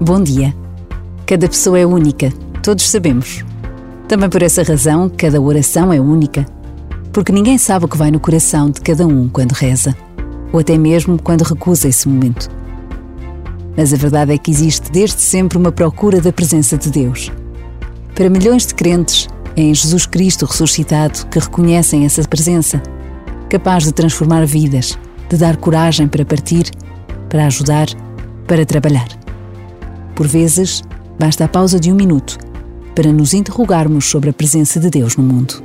Bom dia. Cada pessoa é única, todos sabemos. Também por essa razão, cada oração é única, porque ninguém sabe o que vai no coração de cada um quando reza, ou até mesmo quando recusa esse momento. Mas a verdade é que existe desde sempre uma procura da presença de Deus. Para milhões de crentes, é em Jesus Cristo ressuscitado que reconhecem essa presença, capaz de transformar vidas, de dar coragem para partir, para ajudar, para trabalhar. Por vezes, basta a pausa de um minuto para nos interrogarmos sobre a presença de Deus no mundo.